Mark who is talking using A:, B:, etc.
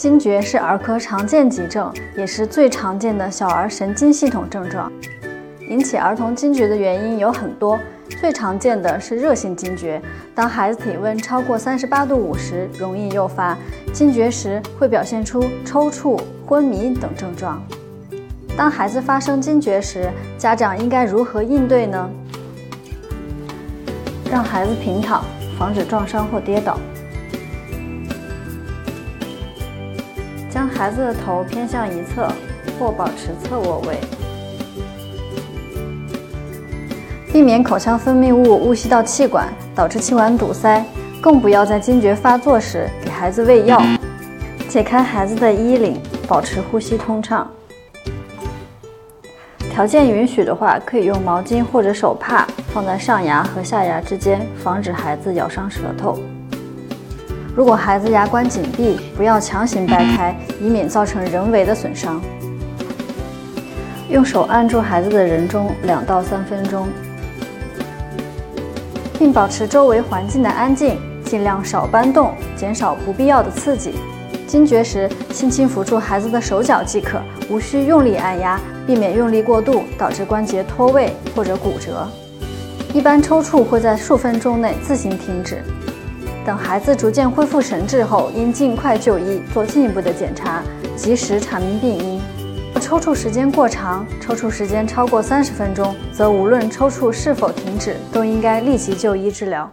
A: 惊厥是儿科常见急症，也是最常见的小儿神经系统症状。引起儿童惊厥的原因有很多，最常见的是热性惊厥。当孩子体温超过三十八度五时，容易诱发惊厥时，会表现出抽搐、昏迷等症状。当孩子发生惊厥时，家长应该如何应对呢？让孩子平躺，防止撞伤或跌倒。将孩子的头偏向一侧，或保持侧卧位。避免口腔分泌物误吸到气管，导致气管堵塞。更不要在惊厥发作时给孩子喂药。解开孩子的衣领，保持呼吸通畅。条件允许的话，可以用毛巾或者手帕放在上牙和下牙之间，防止孩子咬伤舌头。如果孩子牙关紧闭，不要强行掰开，以免造成人为的损伤。用手按住孩子的人中两到三分钟。并保持周围环境的安静，尽量少搬动，减少不必要的刺激。惊厥时，轻轻扶住孩子的手脚即可，无需用力按压，避免用力过度导致关节脱位或者骨折。一般抽搐会在数分钟内自行停止。等孩子逐渐恢复神志后，应尽快就医做进一步的检查，及时查明病因。抽搐时间过长，抽搐时间超过三十分钟，则无论抽搐是否停止，都应该立即就医治疗。